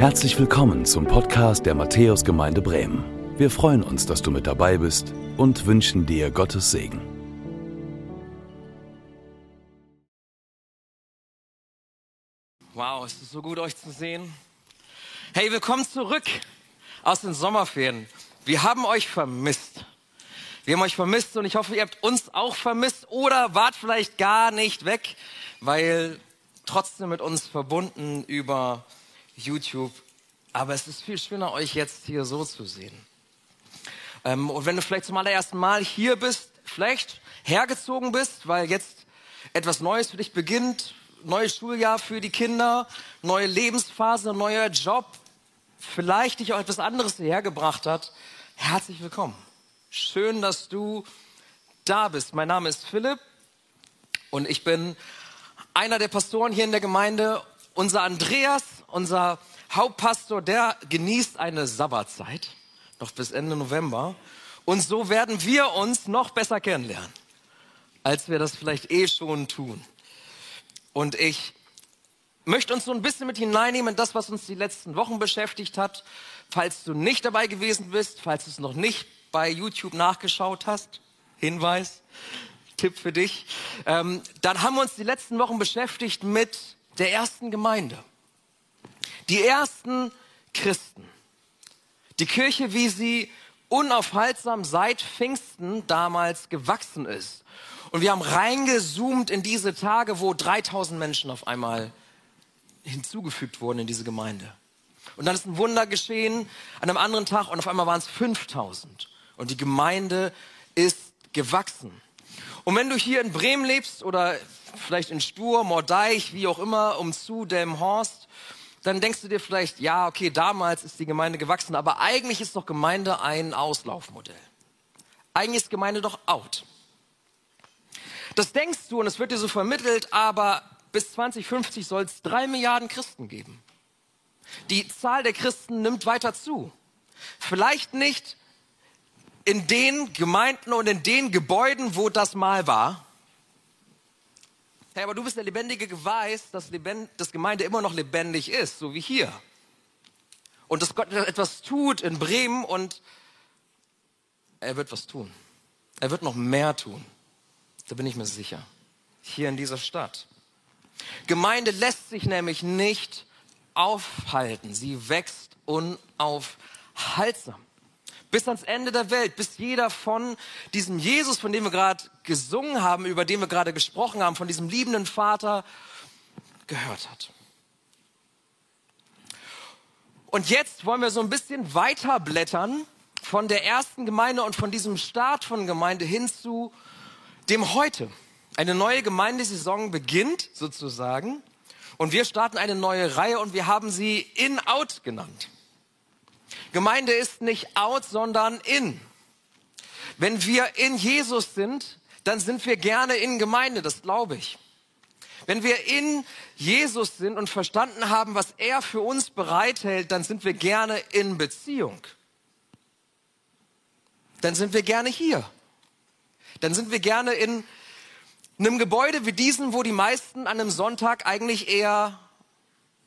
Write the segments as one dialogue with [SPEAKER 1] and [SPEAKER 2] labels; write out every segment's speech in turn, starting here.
[SPEAKER 1] Herzlich willkommen zum Podcast der Matthäusgemeinde Bremen. Wir freuen uns, dass du mit dabei bist und wünschen dir Gottes Segen.
[SPEAKER 2] Wow, es ist so gut, euch zu sehen. Hey, willkommen zurück aus den Sommerferien. Wir haben euch vermisst. Wir haben euch vermisst und ich hoffe, ihr habt uns auch vermisst oder wart vielleicht gar nicht weg, weil trotzdem mit uns verbunden über YouTube. Aber es ist viel schöner, euch jetzt hier so zu sehen. Ähm, und wenn du vielleicht zum allerersten Mal hier bist, vielleicht hergezogen bist, weil jetzt etwas Neues für dich beginnt, neues Schuljahr für die Kinder, neue Lebensphase, neuer Job, vielleicht dich auch etwas anderes hierher gebracht hat, herzlich willkommen. Schön, dass du da bist. Mein Name ist Philipp und ich bin einer der Pastoren hier in der Gemeinde. Unser Andreas, unser Hauptpastor, der genießt eine Sabbatzeit, noch bis Ende November. Und so werden wir uns noch besser kennenlernen, als wir das vielleicht eh schon tun. Und ich möchte uns so ein bisschen mit hineinnehmen in das, was uns die letzten Wochen beschäftigt hat. Falls du nicht dabei gewesen bist, falls du es noch nicht bei YouTube nachgeschaut hast, Hinweis, Tipp für dich, ähm, dann haben wir uns die letzten Wochen beschäftigt mit der ersten Gemeinde. Die ersten Christen. Die Kirche, wie sie unaufhaltsam seit Pfingsten damals gewachsen ist. Und wir haben reingezoomt in diese Tage, wo 3000 Menschen auf einmal hinzugefügt wurden in diese Gemeinde. Und dann ist ein Wunder geschehen an einem anderen Tag und auf einmal waren es 5000. Und die Gemeinde ist gewachsen. Und wenn du hier in Bremen lebst oder vielleicht in Stur, Mordeich, wie auch immer, um zu Delmhorst, dann denkst du dir vielleicht, ja, okay, damals ist die Gemeinde gewachsen, aber eigentlich ist doch Gemeinde ein Auslaufmodell. Eigentlich ist Gemeinde doch out. Das denkst du und es wird dir so vermittelt, aber bis 2050 soll es drei Milliarden Christen geben. Die Zahl der Christen nimmt weiter zu. Vielleicht nicht in den Gemeinden und in den Gebäuden, wo das mal war, Hey, aber du bist der lebendige Beweis, dass, Lebend dass Gemeinde immer noch lebendig ist, so wie hier. Und dass Gott etwas tut in Bremen und er wird was tun. Er wird noch mehr tun. Da bin ich mir sicher. Hier in dieser Stadt. Gemeinde lässt sich nämlich nicht aufhalten. Sie wächst unaufhaltsam bis ans Ende der Welt, bis jeder von diesem Jesus, von dem wir gerade gesungen haben, über den wir gerade gesprochen haben, von diesem liebenden Vater gehört hat. Und jetzt wollen wir so ein bisschen weiterblättern von der ersten Gemeinde und von diesem Start von Gemeinde hin zu dem heute. Eine neue Gemeindesaison beginnt sozusagen und wir starten eine neue Reihe und wir haben sie In-Out genannt. Gemeinde ist nicht out, sondern in. Wenn wir in Jesus sind, dann sind wir gerne in Gemeinde, das glaube ich. Wenn wir in Jesus sind und verstanden haben, was er für uns bereithält, dann sind wir gerne in Beziehung. Dann sind wir gerne hier. Dann sind wir gerne in einem Gebäude wie diesem, wo die meisten an einem Sonntag eigentlich eher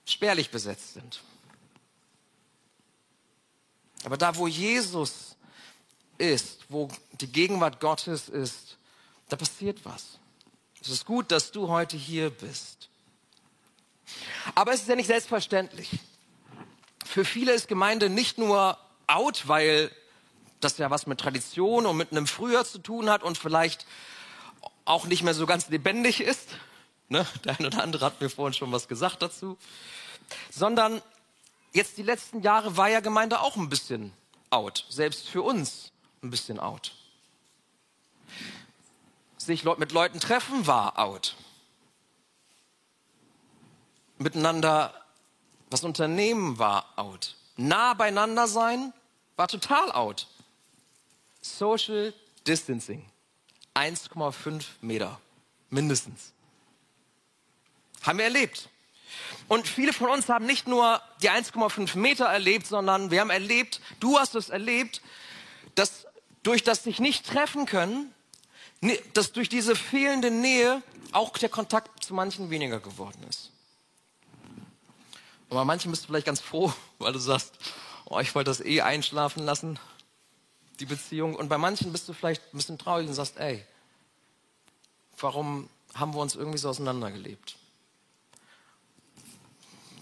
[SPEAKER 2] spärlich besetzt sind. Aber da, wo Jesus ist, wo die Gegenwart Gottes ist, da passiert was. Es ist gut, dass du heute hier bist. Aber es ist ja nicht selbstverständlich. Für viele ist Gemeinde nicht nur out, weil das ja was mit Tradition und mit einem Frühjahr zu tun hat und vielleicht auch nicht mehr so ganz lebendig ist. Ne? Der eine oder andere hat mir vorhin schon was gesagt dazu. Sondern jetzt die letzten Jahre war ja Gemeinde auch ein bisschen out. Selbst für uns ein bisschen out. Sich mit Leuten treffen war out. Miteinander was unternehmen war out. Nah beieinander sein war total out. Social Distancing. 1,5 Meter. Mindestens. Haben wir erlebt. Und viele von uns haben nicht nur die 1,5 Meter erlebt, sondern wir haben erlebt, du hast es erlebt, dass durch das sich nicht treffen können, dass durch diese fehlende Nähe auch der Kontakt zu manchen weniger geworden ist. Und bei manchen bist du vielleicht ganz froh, weil du sagst, oh, ich wollte das eh einschlafen lassen, die Beziehung. Und bei manchen bist du vielleicht ein bisschen traurig und sagst, ey, warum haben wir uns irgendwie so auseinandergelebt?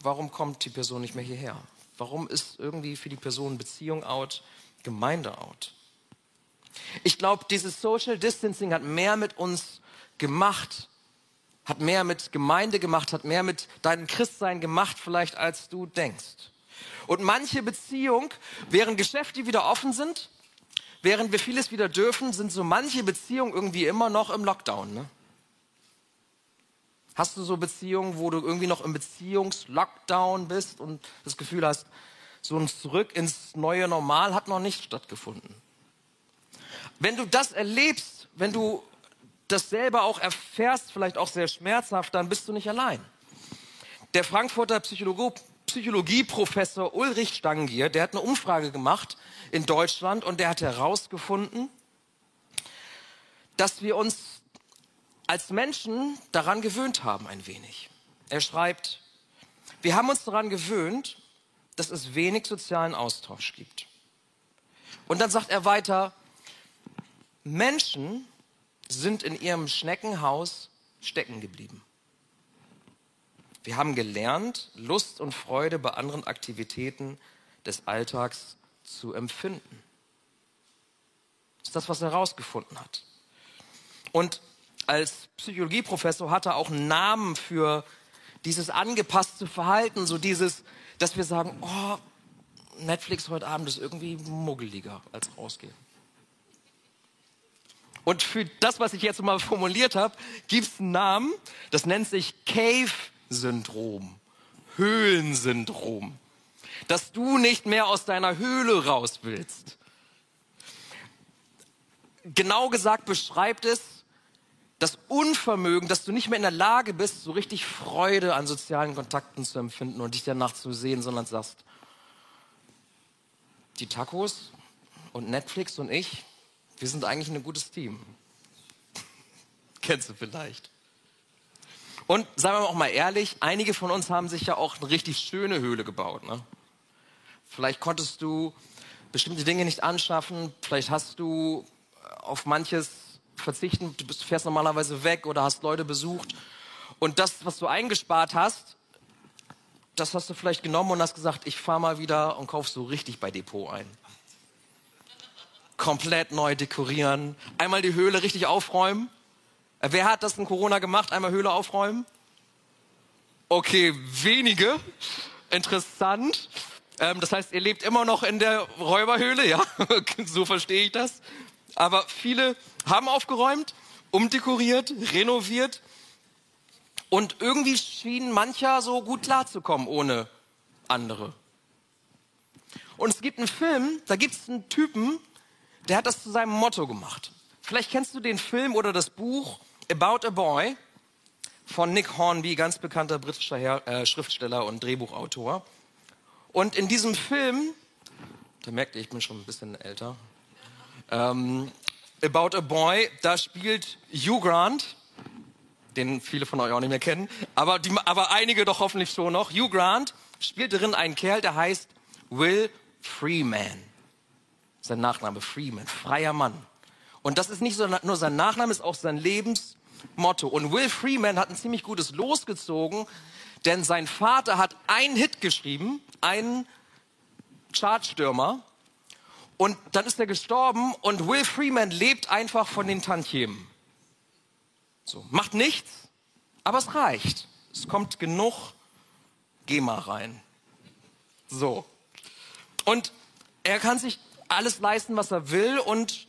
[SPEAKER 2] Warum kommt die Person nicht mehr hierher? Warum ist irgendwie für die Person Beziehung out, Gemeinde out? Ich glaube, dieses Social Distancing hat mehr mit uns gemacht, hat mehr mit Gemeinde gemacht, hat mehr mit deinem Christsein gemacht, vielleicht als du denkst. Und manche Beziehung, während Geschäfte wieder offen sind, während wir vieles wieder dürfen, sind so manche Beziehungen irgendwie immer noch im Lockdown. Ne? Hast du so Beziehungen, wo du irgendwie noch im Beziehungslockdown bist und das Gefühl hast, so ein Zurück ins neue Normal hat noch nicht stattgefunden? Wenn du das erlebst, wenn du das selber auch erfährst, vielleicht auch sehr schmerzhaft, dann bist du nicht allein. Der Frankfurter Psychologie, Psychologieprofessor Ulrich Stangier, der hat eine Umfrage gemacht in Deutschland und der hat herausgefunden, dass wir uns als Menschen daran gewöhnt haben ein wenig. Er schreibt, wir haben uns daran gewöhnt, dass es wenig sozialen Austausch gibt. Und dann sagt er weiter, Menschen sind in ihrem Schneckenhaus stecken geblieben. Wir haben gelernt, Lust und Freude bei anderen Aktivitäten des Alltags zu empfinden. Das ist das, was er herausgefunden hat. Und als Psychologieprofessor hat er auch einen Namen für dieses angepasste Verhalten, so dieses, dass wir sagen, oh, Netflix heute Abend ist irgendwie muggeliger als rausgehen. Und für das, was ich jetzt mal formuliert habe, gibt es einen Namen, das nennt sich Cave-Syndrom, Höhlensyndrom. Dass du nicht mehr aus deiner Höhle raus willst. Genau gesagt beschreibt es das Unvermögen, dass du nicht mehr in der Lage bist, so richtig Freude an sozialen Kontakten zu empfinden und dich danach zu sehen, sondern sagst, die Tacos und Netflix und ich, wir sind eigentlich ein gutes Team. Kennst du vielleicht. Und sagen wir auch mal ehrlich, einige von uns haben sich ja auch eine richtig schöne Höhle gebaut. Ne? Vielleicht konntest du bestimmte Dinge nicht anschaffen, vielleicht hast du auf manches verzichten, du fährst normalerweise weg oder hast Leute besucht und das, was du eingespart hast, das hast du vielleicht genommen und hast gesagt, ich fahre mal wieder und kaufst so richtig bei Depot ein komplett neu dekorieren, einmal die Höhle richtig aufräumen. Äh, wer hat das in Corona gemacht? Einmal Höhle aufräumen? Okay, wenige. Interessant. Ähm, das heißt, ihr lebt immer noch in der Räuberhöhle, ja? so verstehe ich das. Aber viele haben aufgeräumt, umdekoriert, renoviert. Und irgendwie schien mancher so gut klarzukommen ohne andere. Und es gibt einen Film, da gibt es einen Typen, der hat das zu seinem Motto gemacht. Vielleicht kennst du den Film oder das Buch About a Boy von Nick Hornby, ganz bekannter britischer Her äh, Schriftsteller und Drehbuchautor. Und in diesem Film, da merkt ihr, ich bin schon ein bisschen älter, ähm, About a Boy, da spielt Hugh Grant, den viele von euch auch nicht mehr kennen, aber, die, aber einige doch hoffentlich schon noch. Hugh Grant spielt darin einen Kerl, der heißt Will Freeman sein Nachname Freeman, freier Mann. Und das ist nicht so, nur sein Nachname, ist auch sein Lebensmotto. Und Will Freeman hat ein ziemlich gutes Los gezogen, denn sein Vater hat einen Hit geschrieben, einen Chartstürmer. Und dann ist er gestorben und Will Freeman lebt einfach von den Tantiemen. So, macht nichts, aber es reicht. Es kommt genug GEMA rein. So. Und er kann sich alles leisten, was er will. Und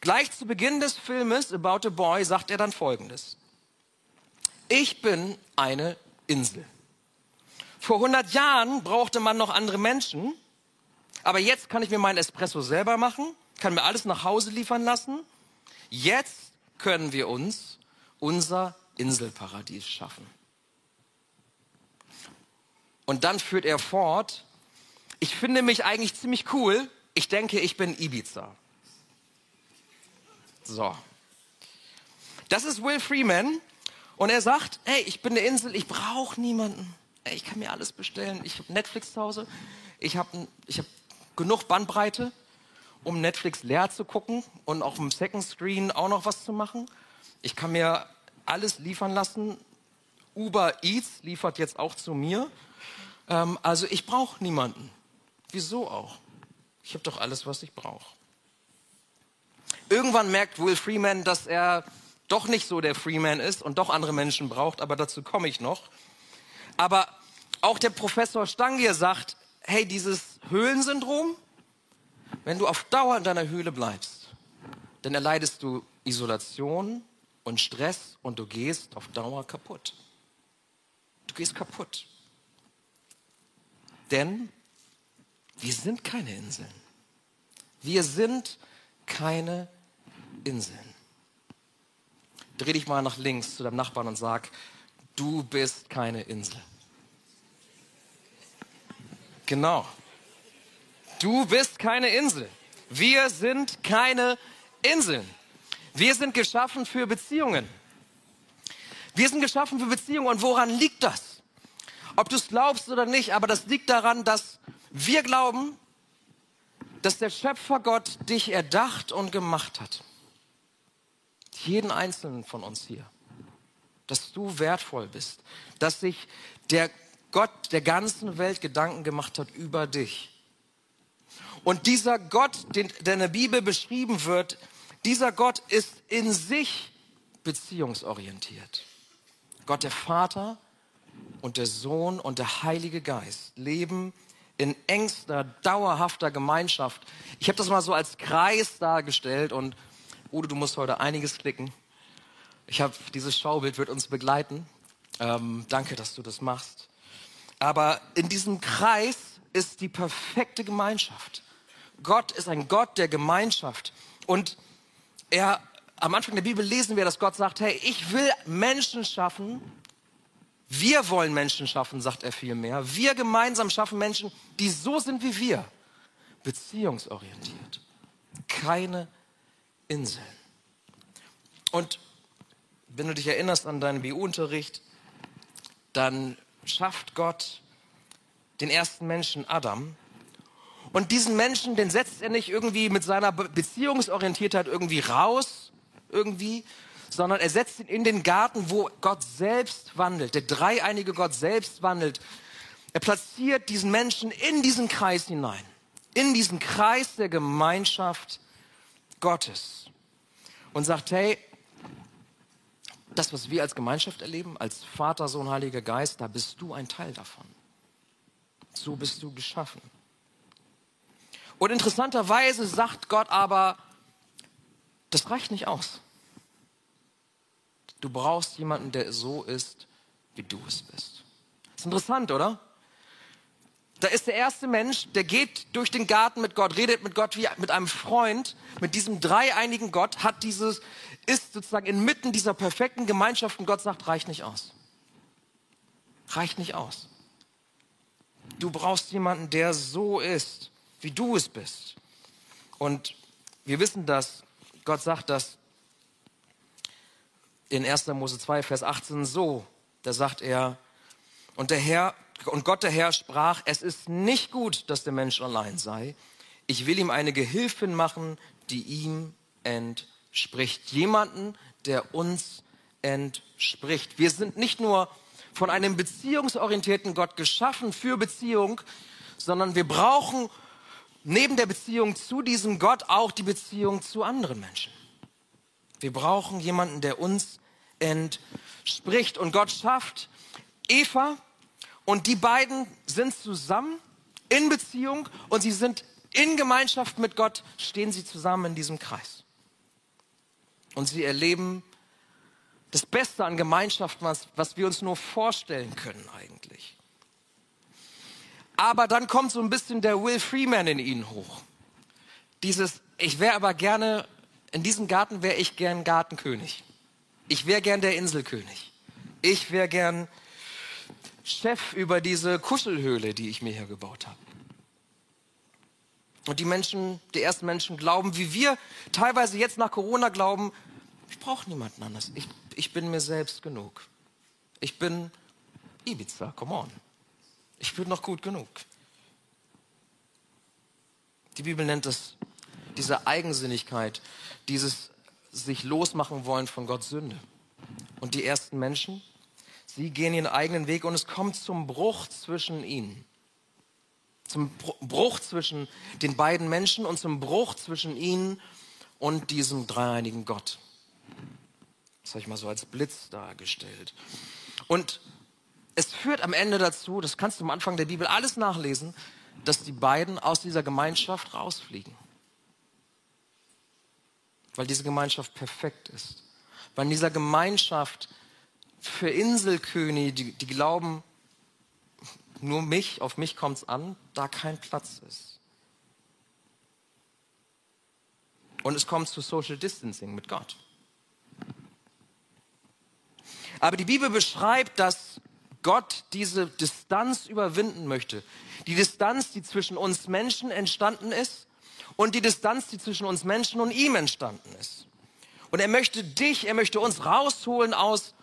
[SPEAKER 2] gleich zu Beginn des Filmes About a Boy sagt er dann Folgendes. Ich bin eine Insel. Vor 100 Jahren brauchte man noch andere Menschen, aber jetzt kann ich mir meinen Espresso selber machen, kann mir alles nach Hause liefern lassen. Jetzt können wir uns unser Inselparadies schaffen. Und dann führt er fort, ich finde mich eigentlich ziemlich cool, ich denke, ich bin Ibiza. So. Das ist Will Freeman. Und er sagt, hey, ich bin eine Insel, ich brauche niemanden. ich kann mir alles bestellen. Ich habe Netflix zu Hause. Ich habe ich hab genug Bandbreite, um Netflix leer zu gucken und auch im Second Screen auch noch was zu machen. Ich kann mir alles liefern lassen. Uber Eats liefert jetzt auch zu mir. Ähm, also ich brauche niemanden. Wieso auch? Ich habe doch alles, was ich brauche. Irgendwann merkt Will Freeman, dass er doch nicht so der Freeman ist und doch andere Menschen braucht, aber dazu komme ich noch. Aber auch der Professor Stangier sagt, hey, dieses Höhlensyndrom, wenn du auf Dauer in deiner Höhle bleibst, dann erleidest du Isolation und Stress und du gehst auf Dauer kaputt. Du gehst kaputt. Denn wir sind keine Inseln. Wir sind keine Inseln. Dreh dich mal nach links zu deinem Nachbarn und sag, du bist keine Insel. Genau. Du bist keine Insel. Wir sind keine Inseln. Wir sind geschaffen für Beziehungen. Wir sind geschaffen für Beziehungen. Und woran liegt das? Ob du es glaubst oder nicht, aber das liegt daran, dass wir glauben, dass der Schöpfer Gott dich erdacht und gemacht hat. Jeden einzelnen von uns hier. Dass du wertvoll bist. Dass sich der Gott der ganzen Welt Gedanken gemacht hat über dich. Und dieser Gott, den, der in der Bibel beschrieben wird, dieser Gott ist in sich beziehungsorientiert. Gott der Vater und der Sohn und der Heilige Geist leben in engster, dauerhafter Gemeinschaft. Ich habe das mal so als Kreis dargestellt und Udo, du musst heute einiges klicken. Ich habe dieses Schaubild wird uns begleiten. Ähm, danke, dass du das machst. Aber in diesem Kreis ist die perfekte Gemeinschaft. Gott ist ein Gott der Gemeinschaft und er am Anfang der Bibel lesen wir, dass Gott sagt, hey, ich will Menschen schaffen, wir wollen Menschen schaffen, sagt er vielmehr. Wir gemeinsam schaffen Menschen, die so sind wie wir. Beziehungsorientiert. Keine Inseln. Und wenn du dich erinnerst an deinen BU-Unterricht, dann schafft Gott den ersten Menschen Adam. Und diesen Menschen, den setzt er nicht irgendwie mit seiner Beziehungsorientiertheit irgendwie raus, irgendwie, sondern er setzt ihn in den Garten, wo Gott selbst wandelt, der dreieinige Gott selbst wandelt. Er platziert diesen Menschen in diesen Kreis hinein, in diesen Kreis der Gemeinschaft Gottes und sagt, hey, das, was wir als Gemeinschaft erleben, als Vater, Sohn, Heiliger Geist, da bist du ein Teil davon. So bist du geschaffen. Und interessanterweise sagt Gott aber, das reicht nicht aus. Du brauchst jemanden, der so ist, wie du es bist. Ist interessant, oder? Da ist der erste Mensch, der geht durch den Garten mit Gott, redet mit Gott wie mit einem Freund, mit diesem dreieinigen Gott, hat dieses, ist sozusagen inmitten dieser perfekten Gemeinschaft und Gott sagt, reicht nicht aus. Reicht nicht aus. Du brauchst jemanden, der so ist, wie du es bist. Und wir wissen das, Gott sagt das in 1. Mose 2, Vers 18 so. Da sagt er, und der Herr, und Gott der Herr sprach, es ist nicht gut, dass der Mensch allein sei. Ich will ihm eine Gehilfin machen, die ihm entspricht. Jemanden, der uns entspricht. Wir sind nicht nur von einem beziehungsorientierten Gott geschaffen für Beziehung, sondern wir brauchen neben der Beziehung zu diesem Gott auch die Beziehung zu anderen Menschen. Wir brauchen jemanden, der uns entspricht. Und Gott schafft Eva und die beiden sind zusammen in Beziehung und sie sind in Gemeinschaft mit Gott, stehen sie zusammen in diesem Kreis. Und sie erleben das Beste an Gemeinschaft, was, was wir uns nur vorstellen können eigentlich. Aber dann kommt so ein bisschen der Will Freeman in ihnen hoch. Dieses, ich wäre aber gerne, in diesem Garten wäre ich gern Gartenkönig. Ich wäre gern der Inselkönig. Ich wäre gern Chef über diese Kuschelhöhle, die ich mir hier gebaut habe. Und die Menschen, die ersten Menschen glauben, wie wir teilweise jetzt nach Corona glauben, ich brauche niemanden anders. Ich, ich bin mir selbst genug. Ich bin Ibiza, come on. Ich bin noch gut genug. Die Bibel nennt es diese Eigensinnigkeit, dieses sich losmachen wollen von Gott Sünde. Und die ersten Menschen, sie gehen ihren eigenen Weg und es kommt zum Bruch zwischen ihnen. Zum Bruch zwischen den beiden Menschen und zum Bruch zwischen ihnen und diesem dreieinigen Gott. Das habe ich mal so als Blitz dargestellt. Und es führt am Ende dazu, das kannst du am Anfang der Bibel alles nachlesen, dass die beiden aus dieser Gemeinschaft rausfliegen. Weil diese Gemeinschaft perfekt ist. Weil in dieser Gemeinschaft für Inselkönige, die, die glauben, nur mich, auf mich kommt es an, da kein Platz ist. Und es kommt zu Social Distancing mit Gott. Aber die Bibel beschreibt, dass Gott diese Distanz überwinden möchte. Die Distanz, die zwischen uns Menschen entstanden ist und die Distanz, die zwischen uns Menschen und ihm entstanden ist. Und er möchte dich, er möchte uns rausholen aus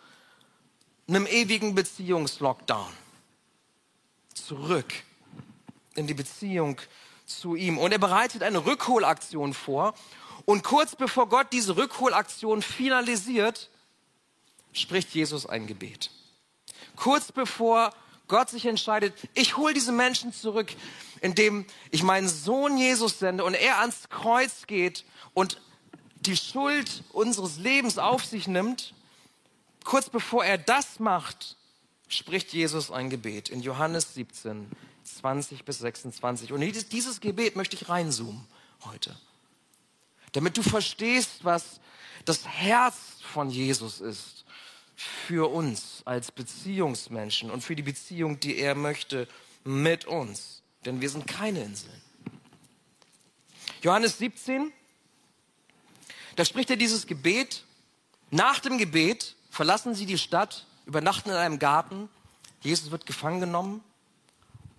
[SPEAKER 2] einem ewigen Beziehungslockdown. Zurück in die Beziehung zu ihm. Und er bereitet eine Rückholaktion vor. Und kurz bevor Gott diese Rückholaktion finalisiert, spricht Jesus ein Gebet. Kurz bevor Gott sich entscheidet, ich hole diese Menschen zurück, indem ich meinen Sohn Jesus sende und er ans Kreuz geht und die Schuld unseres Lebens auf sich nimmt, kurz bevor er das macht, spricht Jesus ein Gebet in Johannes 17, 20 bis 26. Und dieses Gebet möchte ich reinzoomen heute, damit du verstehst, was das Herz von Jesus ist für uns als Beziehungsmenschen und für die Beziehung, die er möchte mit uns. Denn wir sind keine Inseln. Johannes 17, da spricht er dieses Gebet. Nach dem Gebet verlassen sie die Stadt, übernachten in einem Garten. Jesus wird gefangen genommen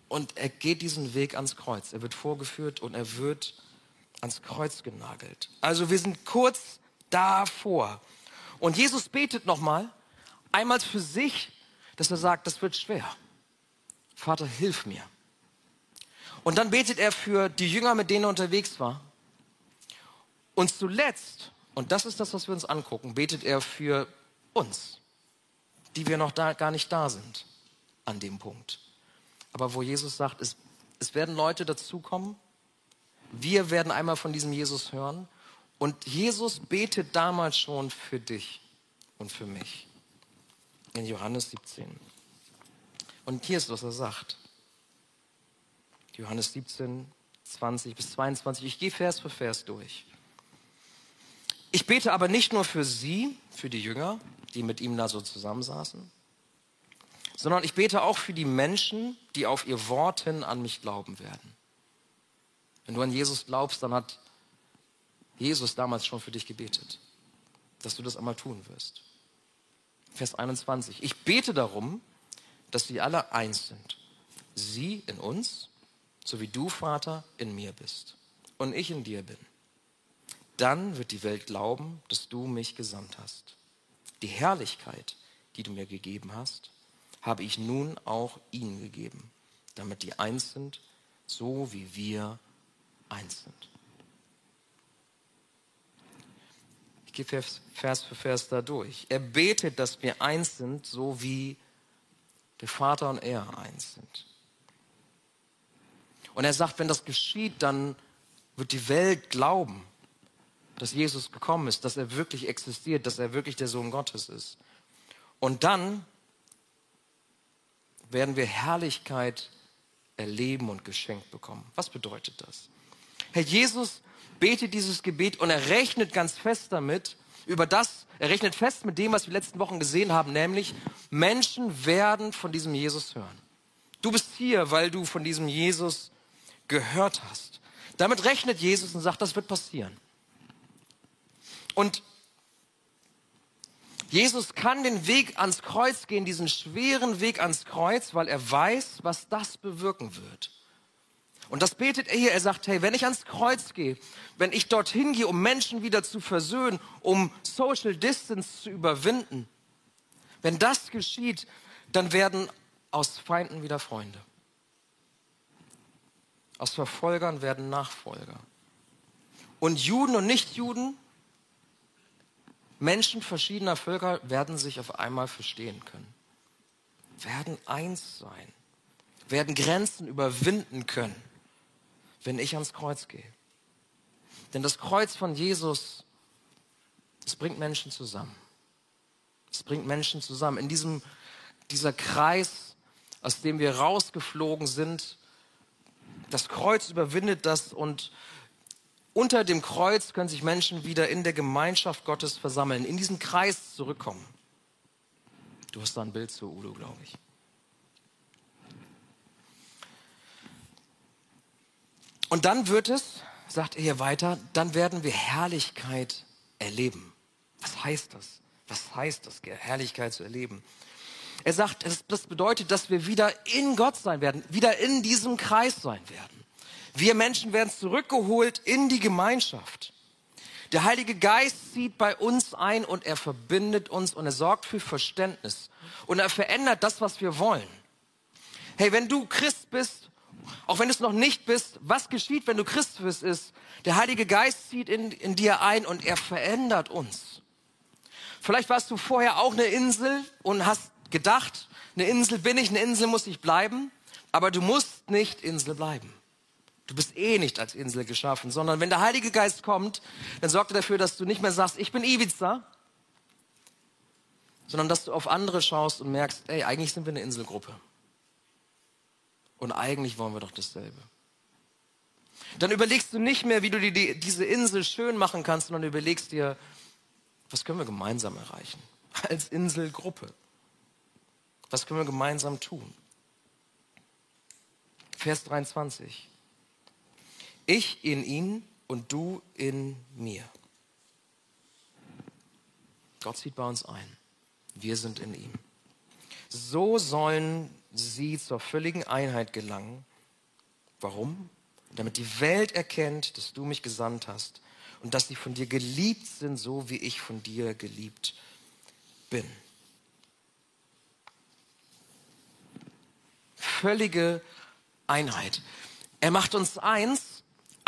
[SPEAKER 2] und er geht diesen Weg ans Kreuz. Er wird vorgeführt und er wird ans Kreuz genagelt. Also wir sind kurz davor. Und Jesus betet nochmal Einmal für sich, dass er sagt, das wird schwer. Vater, hilf mir. Und dann betet er für die Jünger, mit denen er unterwegs war. Und zuletzt, und das ist das, was wir uns angucken, betet er für uns, die wir noch da, gar nicht da sind an dem Punkt. Aber wo Jesus sagt, es, es werden Leute dazukommen, wir werden einmal von diesem Jesus hören. Und Jesus betet damals schon für dich und für mich in Johannes 17. Und hier ist, was er sagt. Johannes 17, 20 bis 22. Ich gehe Vers für Vers durch. Ich bete aber nicht nur für sie, für die Jünger, die mit ihm da so zusammensaßen, sondern ich bete auch für die Menschen, die auf ihr Wort hin an mich glauben werden. Wenn du an Jesus glaubst, dann hat Jesus damals schon für dich gebetet, dass du das einmal tun wirst. Vers 21. Ich bete darum, dass sie alle eins sind. Sie in uns, so wie du, Vater, in mir bist und ich in dir bin. Dann wird die Welt glauben, dass du mich gesandt hast. Die Herrlichkeit, die du mir gegeben hast, habe ich nun auch ihnen gegeben, damit die eins sind, so wie wir eins sind. Ich gehe Vers für Vers da durch. Er betet, dass wir eins sind, so wie der Vater und er eins sind. Und er sagt, wenn das geschieht, dann wird die Welt glauben, dass Jesus gekommen ist, dass er wirklich existiert, dass er wirklich der Sohn Gottes ist. Und dann werden wir Herrlichkeit erleben und geschenkt bekommen. Was bedeutet das? Herr Jesus betet dieses Gebet und er rechnet ganz fest damit, über das, er rechnet fest mit dem, was wir letzten Wochen gesehen haben, nämlich Menschen werden von diesem Jesus hören. Du bist hier, weil du von diesem Jesus gehört hast. Damit rechnet Jesus und sagt, das wird passieren. Und Jesus kann den Weg ans Kreuz gehen, diesen schweren Weg ans Kreuz, weil er weiß, was das bewirken wird. Und das betet er hier. Er sagt, hey, wenn ich ans Kreuz gehe, wenn ich dorthin gehe, um Menschen wieder zu versöhnen, um Social Distance zu überwinden, wenn das geschieht, dann werden aus Feinden wieder Freunde. Aus Verfolgern werden Nachfolger. Und Juden und Nichtjuden, Menschen verschiedener Völker werden sich auf einmal verstehen können, werden eins sein, werden Grenzen überwinden können, wenn ich ans Kreuz gehe. Denn das Kreuz von Jesus, es bringt Menschen zusammen. Es bringt Menschen zusammen. In diesem, dieser Kreis, aus dem wir rausgeflogen sind, das Kreuz überwindet das und unter dem Kreuz können sich Menschen wieder in der Gemeinschaft Gottes versammeln, in diesen Kreis zurückkommen. Du hast da ein Bild zu Udo, glaube ich. Und dann wird es, sagt er hier weiter, dann werden wir Herrlichkeit erleben. Was heißt das? Was heißt das, Herrlichkeit zu erleben? Er sagt, das bedeutet, dass wir wieder in Gott sein werden, wieder in diesem Kreis sein werden. Wir Menschen werden zurückgeholt in die Gemeinschaft. Der Heilige Geist zieht bei uns ein und er verbindet uns und er sorgt für Verständnis und er verändert das, was wir wollen. Hey, wenn du Christ bist, auch wenn du es noch nicht bist, was geschieht, wenn du Christ bist, ist, der Heilige Geist zieht in, in dir ein und er verändert uns. Vielleicht warst du vorher auch eine Insel und hast gedacht, eine Insel bin ich, eine Insel muss ich bleiben, aber du musst nicht Insel bleiben. Du bist eh nicht als Insel geschaffen, sondern wenn der Heilige Geist kommt, dann sorgt er dafür, dass du nicht mehr sagst, ich bin Ibiza, sondern dass du auf andere schaust und merkst, ey, eigentlich sind wir eine Inselgruppe. Und eigentlich wollen wir doch dasselbe. Dann überlegst du nicht mehr, wie du die, diese Insel schön machen kannst, sondern überlegst dir, was können wir gemeinsam erreichen? Als Inselgruppe. Was können wir gemeinsam tun? Vers 23. Ich in ihn und du in mir. Gott zieht bei uns ein. Wir sind in ihm. So sollen sie zur völligen Einheit gelangen. Warum? Damit die Welt erkennt, dass du mich gesandt hast und dass sie von dir geliebt sind, so wie ich von dir geliebt bin. Völlige Einheit. Er macht uns eins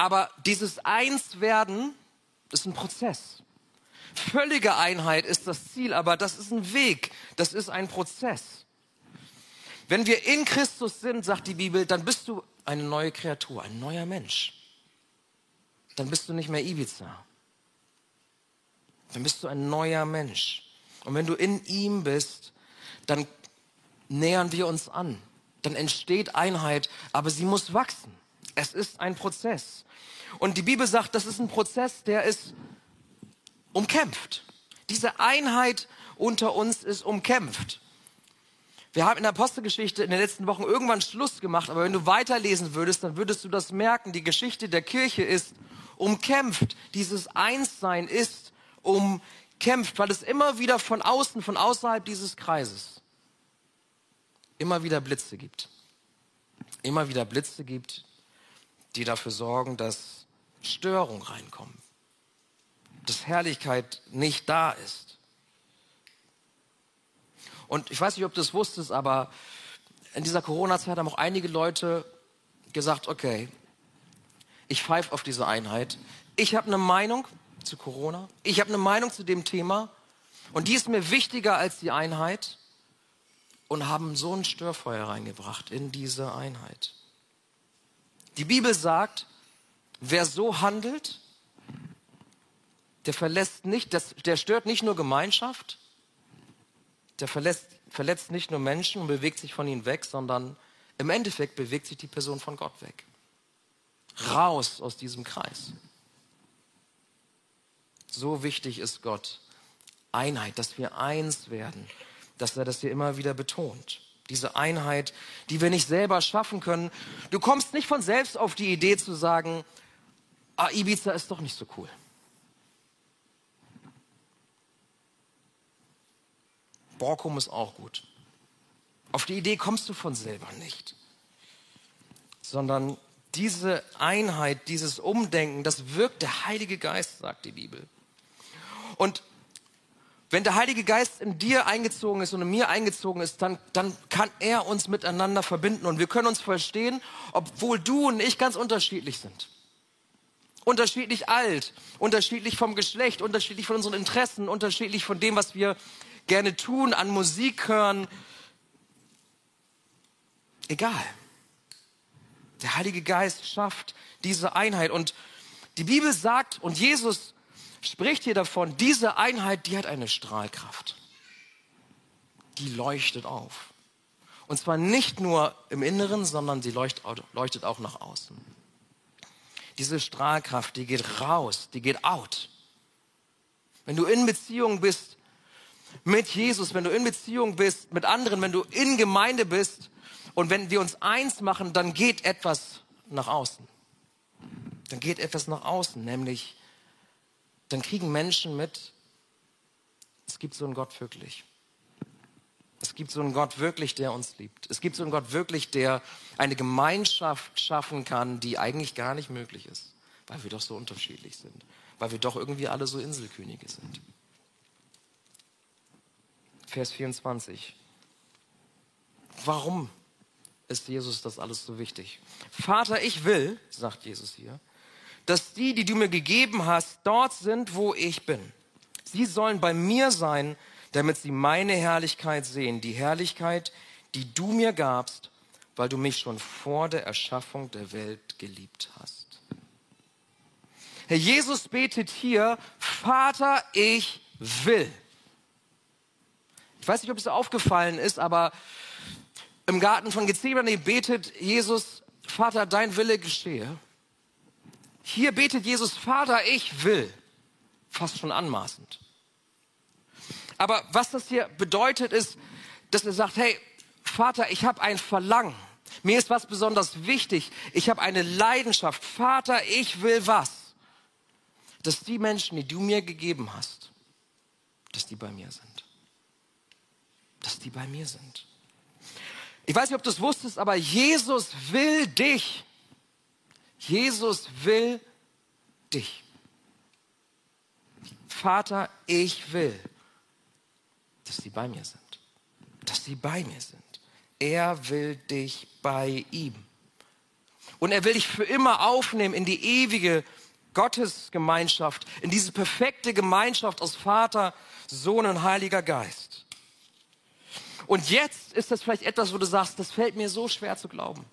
[SPEAKER 2] aber dieses Einswerden ist ein Prozess. Völlige Einheit ist das Ziel, aber das ist ein Weg, das ist ein Prozess. Wenn wir in Christus sind, sagt die Bibel, dann bist du eine neue Kreatur, ein neuer Mensch. Dann bist du nicht mehr Ibiza. Dann bist du ein neuer Mensch. Und wenn du in ihm bist, dann nähern wir uns an. Dann entsteht Einheit, aber sie muss wachsen. Es ist ein Prozess. Und die Bibel sagt, das ist ein Prozess, der ist umkämpft. Diese Einheit unter uns ist umkämpft. Wir haben in der Apostelgeschichte in den letzten Wochen irgendwann Schluss gemacht, aber wenn du weiterlesen würdest, dann würdest du das merken. Die Geschichte der Kirche ist umkämpft. Dieses Einssein ist umkämpft, weil es immer wieder von außen, von außerhalb dieses Kreises immer wieder Blitze gibt. Immer wieder Blitze gibt, die dafür sorgen, dass Störung reinkommen, dass Herrlichkeit nicht da ist. Und ich weiß nicht, ob du es wusstest, aber in dieser Corona-Zeit haben auch einige Leute gesagt, okay, ich pfeife auf diese Einheit. Ich habe eine Meinung zu Corona. Ich habe eine Meinung zu dem Thema. Und die ist mir wichtiger als die Einheit. Und haben so ein Störfeuer reingebracht in diese Einheit. Die Bibel sagt, wer so handelt, der verlässt nicht, der stört nicht nur Gemeinschaft, der verlässt, verletzt nicht nur Menschen und bewegt sich von ihnen weg, sondern im Endeffekt bewegt sich die Person von Gott weg. Raus aus diesem Kreis. So wichtig ist Gott. Einheit, dass wir eins werden, dass er das hier immer wieder betont diese Einheit, die wir nicht selber schaffen können. Du kommst nicht von selbst auf die Idee zu sagen, ah, Ibiza ist doch nicht so cool. Borkum ist auch gut. Auf die Idee kommst du von selber nicht. Sondern diese Einheit, dieses Umdenken, das wirkt der Heilige Geist, sagt die Bibel. Und Wenn der Heilige Geist in dir eingezogen ist und in mir eingezogen ist, dann, dann kann er uns miteinander verbinden und wir können uns verstehen, obwohl du und ich ganz unterschiedlich sind. Unterschiedlich alt, unterschiedlich vom Geschlecht, unterschiedlich von unseren Interessen, unterschiedlich von dem, was wir gerne tun, an Musik hören. Egal. Der Heilige Geist schafft diese Einheit. Und die Bibel sagt, und Jesus spricht hier davon, diese Einheit, die hat eine Strahlkraft. Die leuchtet auf. Und zwar nicht nur im Inneren, sondern sie leuchtet auch nach außen. Diese Strahlkraft, die geht raus, die geht out. Wenn du in Beziehung bist mit Jesus, wenn du in Beziehung bist mit anderen, wenn du in Gemeinde bist und wenn wir uns eins machen, dann geht etwas nach außen. Dann geht etwas nach außen, nämlich dann kriegen Menschen mit, es gibt so einen Gott wirklich. Es gibt so einen Gott wirklich, der uns liebt. Es gibt so einen Gott wirklich, der eine Gemeinschaft schaffen kann, die eigentlich gar nicht möglich ist, weil wir doch so unterschiedlich sind, weil wir doch irgendwie alle so Inselkönige sind. Vers 24. Warum ist Jesus das alles so wichtig? Vater, ich will, sagt Jesus hier, dass die, die du mir gegeben hast, dort sind, wo ich bin. Sie sollen bei mir sein, damit sie meine Herrlichkeit sehen, die Herrlichkeit, die du mir gabst, weil du mich schon vor der Erschaffung der Welt geliebt hast. Herr Jesus betet hier, Vater, ich will. Ich weiß nicht, ob es aufgefallen ist, aber im Garten von Gethsemane betet Jesus, Vater, dein Wille geschehe. Hier betet Jesus, Vater, ich will. Fast schon anmaßend. Aber was das hier bedeutet, ist, dass er sagt, hey, Vater, ich habe ein Verlangen. Mir ist was besonders wichtig. Ich habe eine Leidenschaft. Vater, ich will was? Dass die Menschen, die du mir gegeben hast, dass die bei mir sind. Dass die bei mir sind. Ich weiß nicht, ob du es wusstest, aber Jesus will dich. Jesus will dich. Vater, ich will dass sie bei mir sind. Dass sie bei mir sind. Er will dich bei ihm. Und er will dich für immer aufnehmen in die ewige Gottesgemeinschaft, in diese perfekte Gemeinschaft aus Vater, Sohn und Heiliger Geist. Und jetzt ist das vielleicht etwas, wo du sagst, das fällt mir so schwer zu glauben.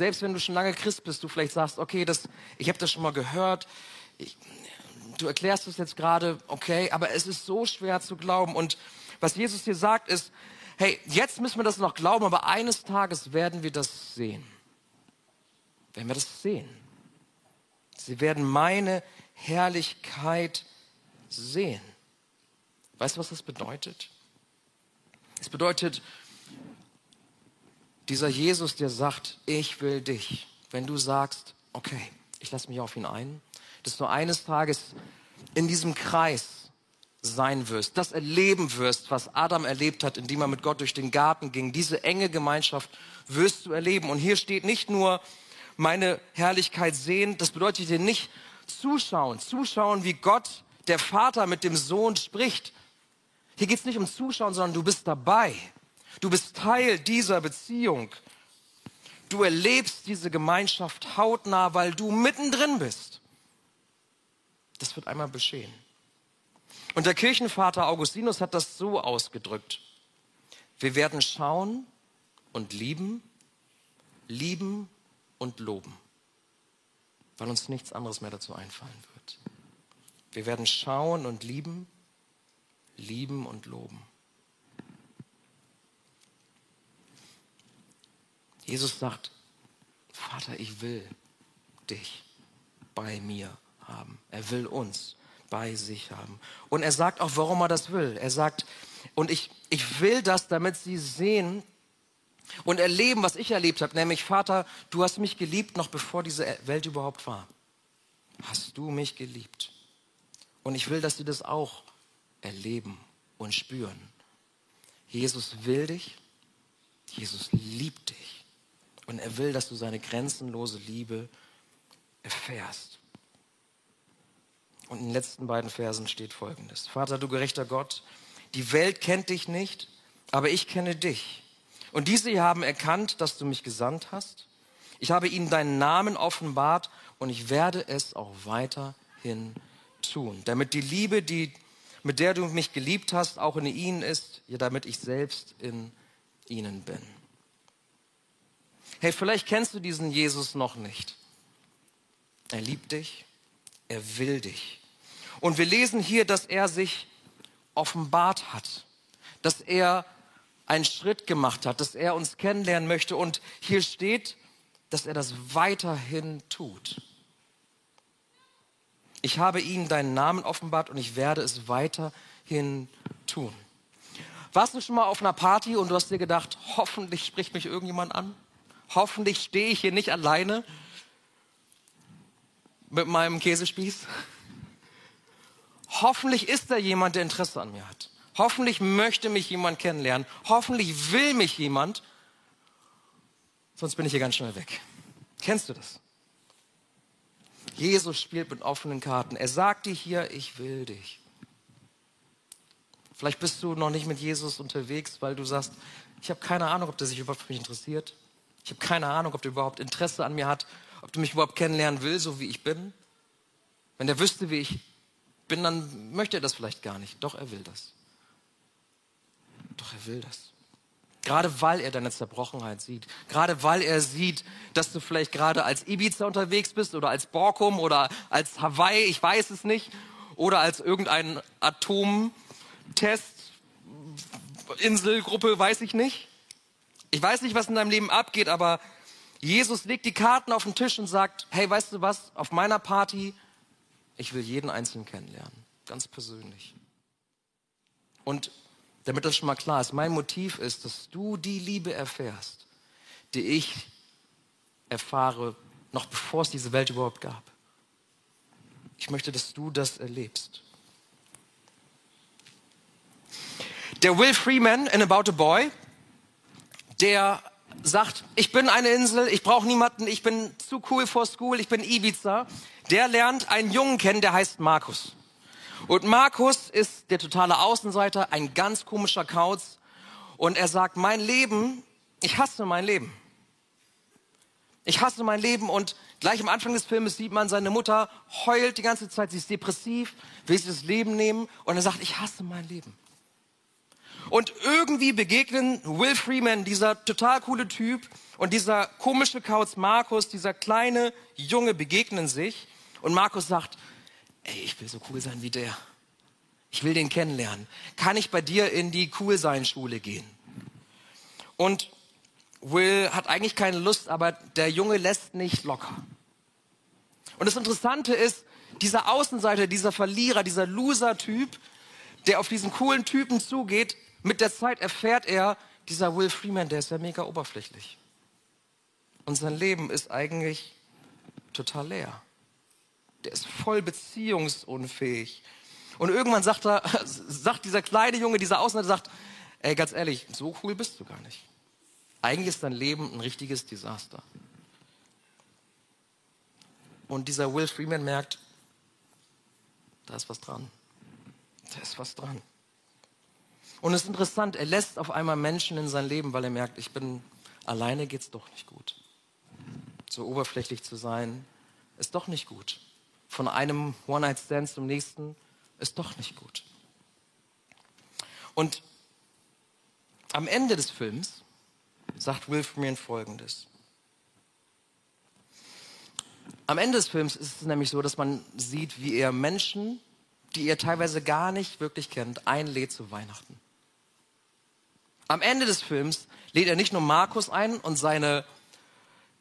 [SPEAKER 2] Selbst wenn du schon lange Christ bist, du vielleicht sagst, okay, das, ich habe das schon mal gehört, ich, du erklärst es jetzt gerade, okay, aber es ist so schwer zu glauben. Und was Jesus hier sagt, ist, hey, jetzt müssen wir das noch glauben, aber eines Tages werden wir das sehen. Werden wir das sehen. Sie werden meine Herrlichkeit sehen. Weißt du, was das bedeutet? Es bedeutet, dieser Jesus, der sagt, ich will dich. Wenn du sagst, okay, ich lasse mich auf ihn ein, dass du eines Tages in diesem Kreis sein wirst, das erleben wirst, was Adam erlebt hat, indem er mit Gott durch den Garten ging. Diese enge Gemeinschaft wirst du erleben. Und hier steht nicht nur meine Herrlichkeit sehen, das bedeutet dir nicht zuschauen, zuschauen, wie Gott, der Vater mit dem Sohn spricht. Hier geht es nicht um Zuschauen, sondern du bist dabei. Du bist Teil dieser Beziehung. Du erlebst diese Gemeinschaft hautnah, weil du mittendrin bist. Das wird einmal geschehen. Und der Kirchenvater Augustinus hat das so ausgedrückt. Wir werden schauen und lieben, lieben und loben, weil uns nichts anderes mehr dazu einfallen wird. Wir werden schauen und lieben, lieben und loben. Jesus sagt, Vater, ich will dich bei mir haben. Er will uns bei sich haben. Und er sagt auch, warum er das will. Er sagt, und ich, ich will das, damit sie sehen und erleben, was ich erlebt habe, nämlich, Vater, du hast mich geliebt, noch bevor diese Welt überhaupt war. Hast du mich geliebt. Und ich will, dass sie das auch erleben und spüren. Jesus will dich, Jesus liebt dich. Und er will, dass du seine grenzenlose Liebe erfährst. Und in den letzten beiden Versen steht folgendes. Vater, du gerechter Gott, die Welt kennt dich nicht, aber ich kenne dich. Und diese haben erkannt, dass du mich gesandt hast. Ich habe ihnen deinen Namen offenbart und ich werde es auch weiterhin tun, damit die Liebe, die, mit der du mich geliebt hast, auch in ihnen ist, ja, damit ich selbst in ihnen bin. Hey, vielleicht kennst du diesen Jesus noch nicht. Er liebt dich, er will dich. Und wir lesen hier, dass er sich offenbart hat, dass er einen Schritt gemacht hat, dass er uns kennenlernen möchte. Und hier steht, dass er das weiterhin tut. Ich habe ihnen deinen Namen offenbart und ich werde es weiterhin tun. Warst du schon mal auf einer Party und du hast dir gedacht, hoffentlich spricht mich irgendjemand an? Hoffentlich stehe ich hier nicht alleine mit meinem Käsespieß. Hoffentlich ist da jemand, der Interesse an mir hat. Hoffentlich möchte mich jemand kennenlernen. Hoffentlich will mich jemand. Sonst bin ich hier ganz schnell weg. Kennst du das? Jesus spielt mit offenen Karten. Er sagt dir hier, ich will dich. Vielleicht bist du noch nicht mit Jesus unterwegs, weil du sagst, ich habe keine Ahnung, ob der sich überhaupt für mich interessiert. Ich habe keine Ahnung, ob der überhaupt Interesse an mir hat, ob der mich überhaupt kennenlernen will, so wie ich bin. Wenn der wüsste, wie ich bin, dann möchte er das vielleicht gar nicht. Doch er will das. Doch er will das. Gerade weil er deine Zerbrochenheit sieht. Gerade weil er sieht, dass du vielleicht gerade als Ibiza unterwegs bist oder als Borkum oder als Hawaii, ich weiß es nicht, oder als irgendein Atomtest, Inselgruppe, weiß ich nicht. Ich weiß nicht, was in deinem Leben abgeht, aber Jesus legt die Karten auf den Tisch und sagt, hey, weißt du was, auf meiner Party, ich will jeden Einzelnen kennenlernen, ganz persönlich. Und damit das schon mal klar ist, mein Motiv ist, dass du die Liebe erfährst, die ich erfahre, noch bevor es diese Welt überhaupt gab. Ich möchte, dass du das erlebst. Der Will Freeman in About a Boy, der sagt, ich bin eine Insel, ich brauche niemanden, ich bin zu cool for school, ich bin Ibiza. Der lernt einen Jungen kennen, der heißt Markus. Und Markus ist der totale Außenseiter, ein ganz komischer Kauz. Und er sagt, mein Leben, ich hasse mein Leben. Ich hasse mein Leben und gleich am Anfang des Filmes sieht man, seine Mutter heult die ganze Zeit, sie ist depressiv, will sich das Leben nehmen und er sagt, ich hasse mein Leben. Und irgendwie begegnen Will Freeman, dieser total coole Typ, und dieser komische Kauz Markus, dieser kleine Junge begegnen sich. Und Markus sagt, ey, ich will so cool sein wie der. Ich will den kennenlernen. Kann ich bei dir in die Coolsein-Schule gehen? Und Will hat eigentlich keine Lust, aber der Junge lässt nicht locker. Und das Interessante ist, dieser Außenseiter, dieser Verlierer, dieser Loser-Typ, der auf diesen coolen Typen zugeht, mit der Zeit erfährt er, dieser Will Freeman, der ist ja mega oberflächlich. Und sein Leben ist eigentlich total leer der ist voll beziehungsunfähig. Und irgendwann sagt, er, sagt dieser kleine Junge, dieser Ausländer, sagt, ey, ganz ehrlich, so cool bist du gar nicht. Eigentlich ist dein Leben ein richtiges Desaster. Und dieser Will Freeman merkt, da ist was dran. Da ist was dran. Und es ist interessant, er lässt auf einmal Menschen in sein Leben, weil er merkt, ich bin alleine geht's doch nicht gut. So oberflächlich zu sein, ist doch nicht gut von einem One-Night-Stand zum nächsten, ist doch nicht gut. Und am Ende des Films sagt Wilfried folgendes. Am Ende des Films ist es nämlich so, dass man sieht, wie er Menschen, die er teilweise gar nicht wirklich kennt, einlädt zu Weihnachten. Am Ende des Films lädt er nicht nur Markus ein und seine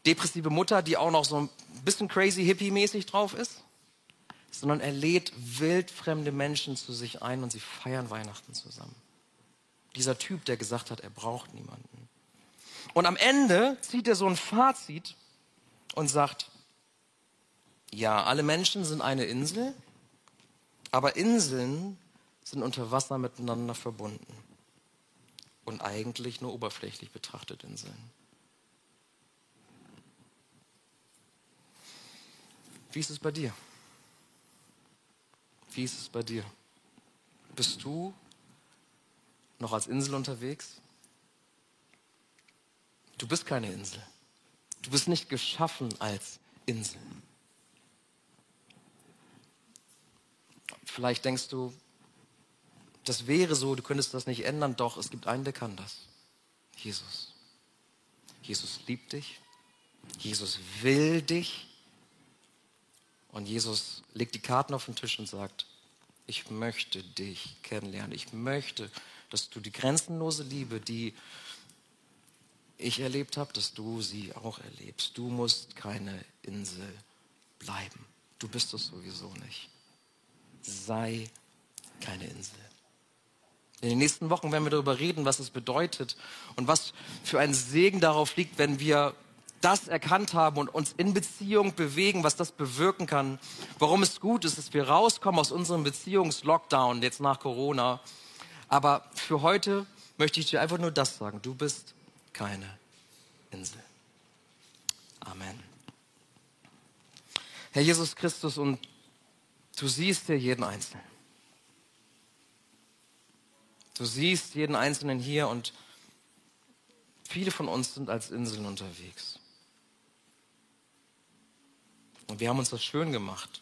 [SPEAKER 2] depressive Mutter, die auch noch so ein bisschen crazy hippie-mäßig drauf ist, sondern er lädt wildfremde Menschen zu sich ein und sie feiern Weihnachten zusammen. Dieser Typ, der gesagt hat, er braucht niemanden. Und am Ende zieht er so ein Fazit und sagt, ja, alle Menschen sind eine Insel, aber Inseln sind unter Wasser miteinander verbunden und eigentlich nur oberflächlich betrachtet Inseln. Wie ist es bei dir? Wie ist es bei dir? Bist du noch als Insel unterwegs? Du bist keine Insel. Du bist nicht geschaffen als Insel. Vielleicht denkst du, das wäre so, du könntest das nicht ändern, doch es gibt einen, der kann das. Jesus. Jesus liebt dich. Jesus will dich. Und Jesus legt die Karten auf den Tisch und sagt, ich möchte dich kennenlernen. Ich möchte, dass du die grenzenlose Liebe, die ich erlebt habe, dass du sie auch erlebst. Du musst keine Insel bleiben. Du bist es sowieso nicht. Sei keine Insel. In den nächsten Wochen werden wir darüber reden, was es bedeutet und was für ein Segen darauf liegt, wenn wir das erkannt haben und uns in Beziehung bewegen, was das bewirken kann, warum es gut ist, dass wir rauskommen aus unserem Beziehungslockdown jetzt nach Corona. Aber für heute möchte ich dir einfach nur das sagen. Du bist keine Insel. Amen. Herr Jesus Christus, und du siehst hier jeden Einzelnen. Du siehst jeden Einzelnen hier und viele von uns sind als Inseln unterwegs. Und wir haben uns das schön gemacht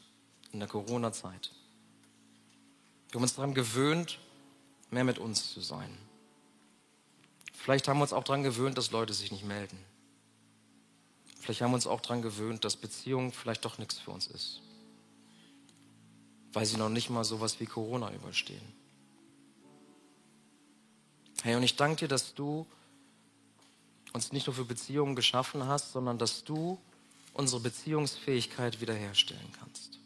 [SPEAKER 2] in der Corona-Zeit. Wir haben uns daran gewöhnt, mehr mit uns zu sein. Vielleicht haben wir uns auch daran gewöhnt, dass Leute sich nicht melden. Vielleicht haben wir uns auch daran gewöhnt, dass Beziehung vielleicht doch nichts für uns ist. Weil sie noch nicht mal sowas wie Corona überstehen. Hey, und ich danke dir, dass du uns nicht nur für Beziehungen geschaffen hast, sondern dass du unsere Beziehungsfähigkeit wiederherstellen kannst.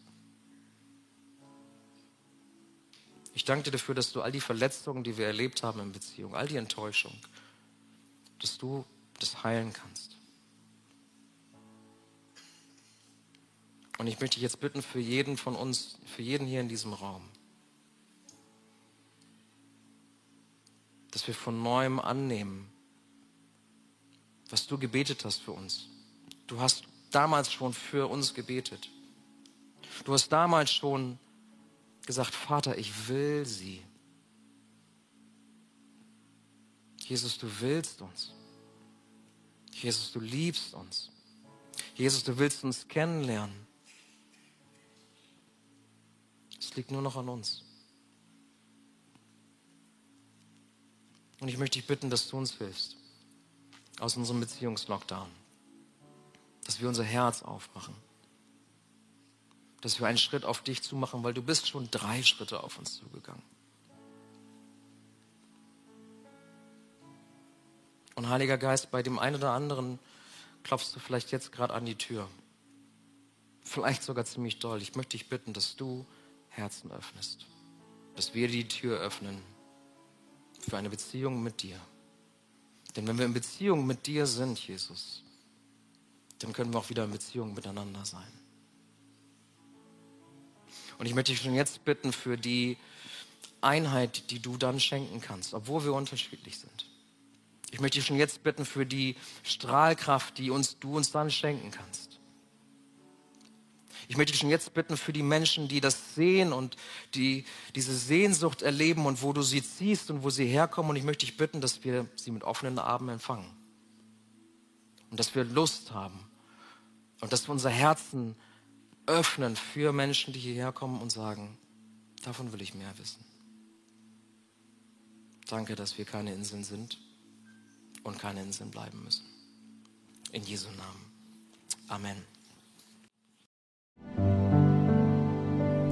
[SPEAKER 2] Ich danke dir dafür, dass du all die Verletzungen, die wir erlebt haben in Beziehung, all die Enttäuschung, dass du das heilen kannst. Und ich möchte dich jetzt bitten für jeden von uns, für jeden hier in diesem Raum, dass wir von neuem annehmen, was du gebetet hast für uns. Du hast damals schon für uns gebetet. Du hast damals schon gesagt, Vater, ich will sie. Jesus, du willst uns. Jesus, du liebst uns. Jesus, du willst uns kennenlernen. Es liegt nur noch an uns. Und ich möchte dich bitten, dass du uns hilfst aus unserem Beziehungslockdown. Dass wir unser Herz aufmachen. Dass wir einen Schritt auf dich zumachen, weil du bist schon drei Schritte auf uns zugegangen. Und Heiliger Geist, bei dem einen oder anderen klopfst du vielleicht jetzt gerade an die Tür. Vielleicht sogar ziemlich doll. Ich möchte dich bitten, dass du Herzen öffnest. Dass wir die Tür öffnen für eine Beziehung mit dir. Denn wenn wir in Beziehung mit dir sind, Jesus, dann können wir auch wieder in Beziehung miteinander sein. Und ich möchte dich schon jetzt bitten für die Einheit, die du dann schenken kannst, obwohl wir unterschiedlich sind. Ich möchte dich schon jetzt bitten für die Strahlkraft, die uns, du uns dann schenken kannst. Ich möchte dich schon jetzt bitten für die Menschen, die das sehen und die diese Sehnsucht erleben und wo du sie ziehst und wo sie herkommen. Und ich möchte dich bitten, dass wir sie mit offenen Armen empfangen. Und dass wir Lust haben. Und dass wir unser Herzen öffnen für Menschen, die hierher kommen und sagen, davon will ich mehr wissen. Danke, dass wir keine Inseln sind und keine Inseln bleiben müssen. In Jesu Namen. Amen.